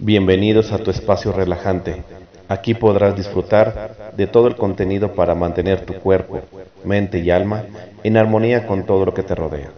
Bienvenidos a tu espacio relajante. Aquí podrás disfrutar de todo el contenido para mantener tu cuerpo, mente y alma en armonía con todo lo que te rodea.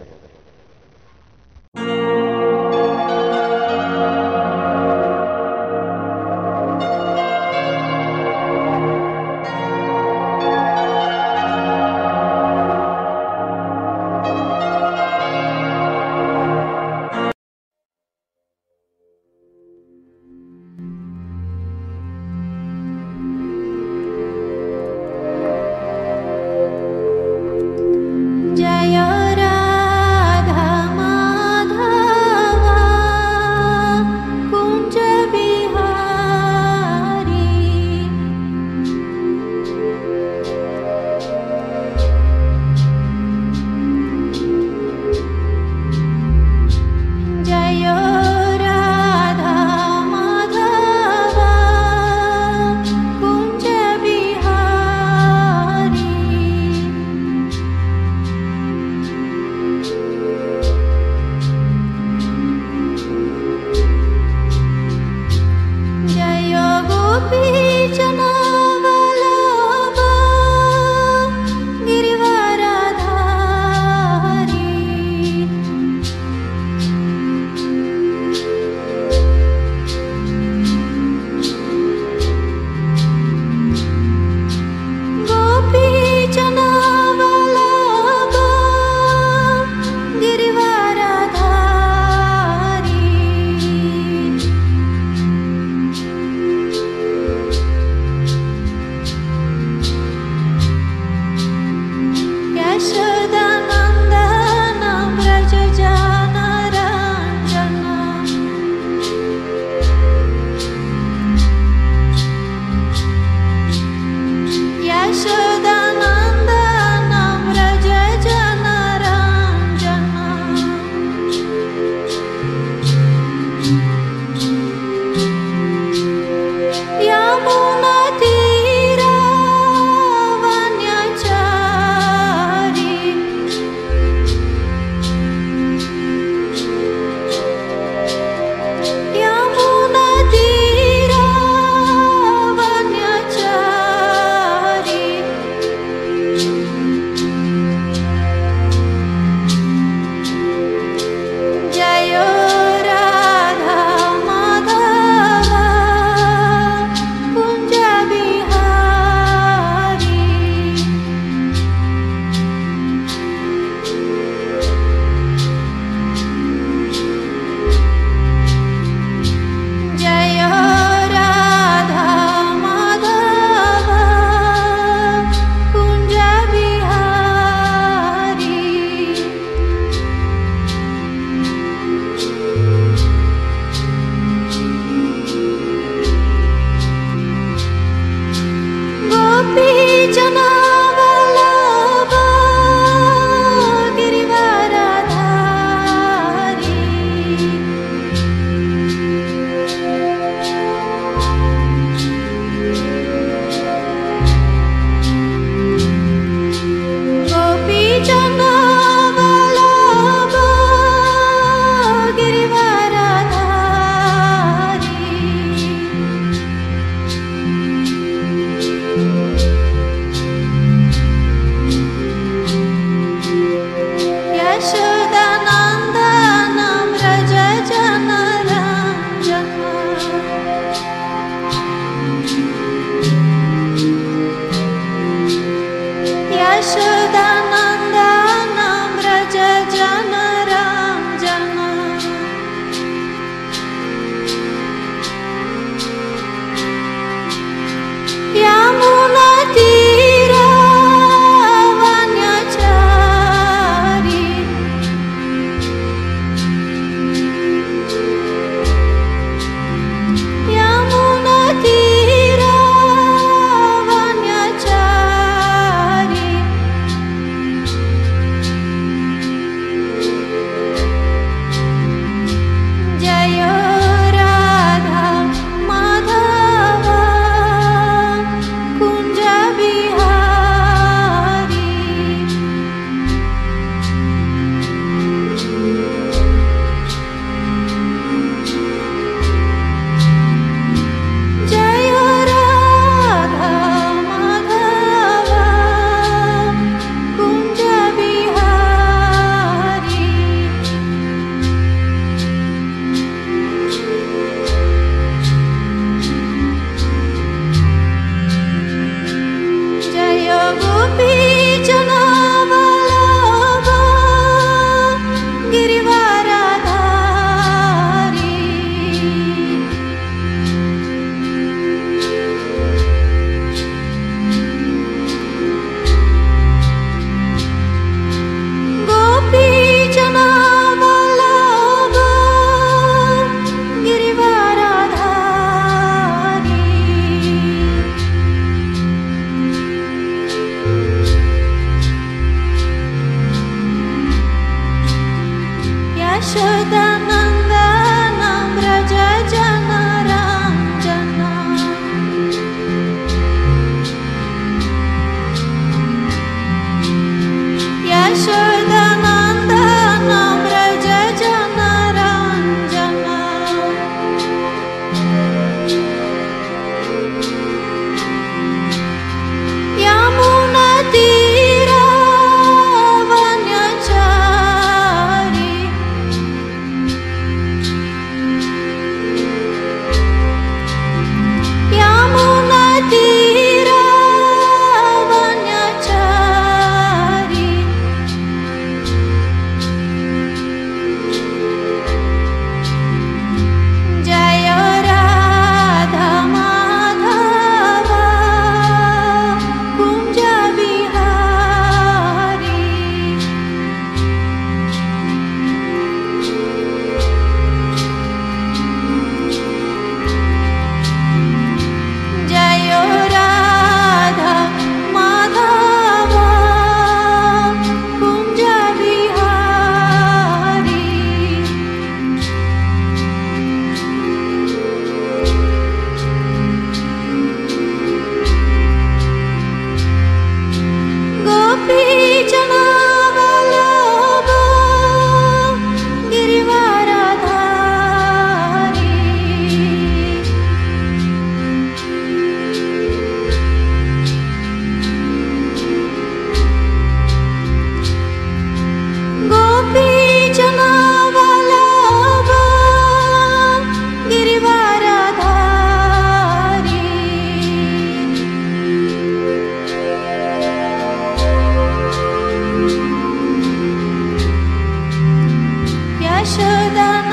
I should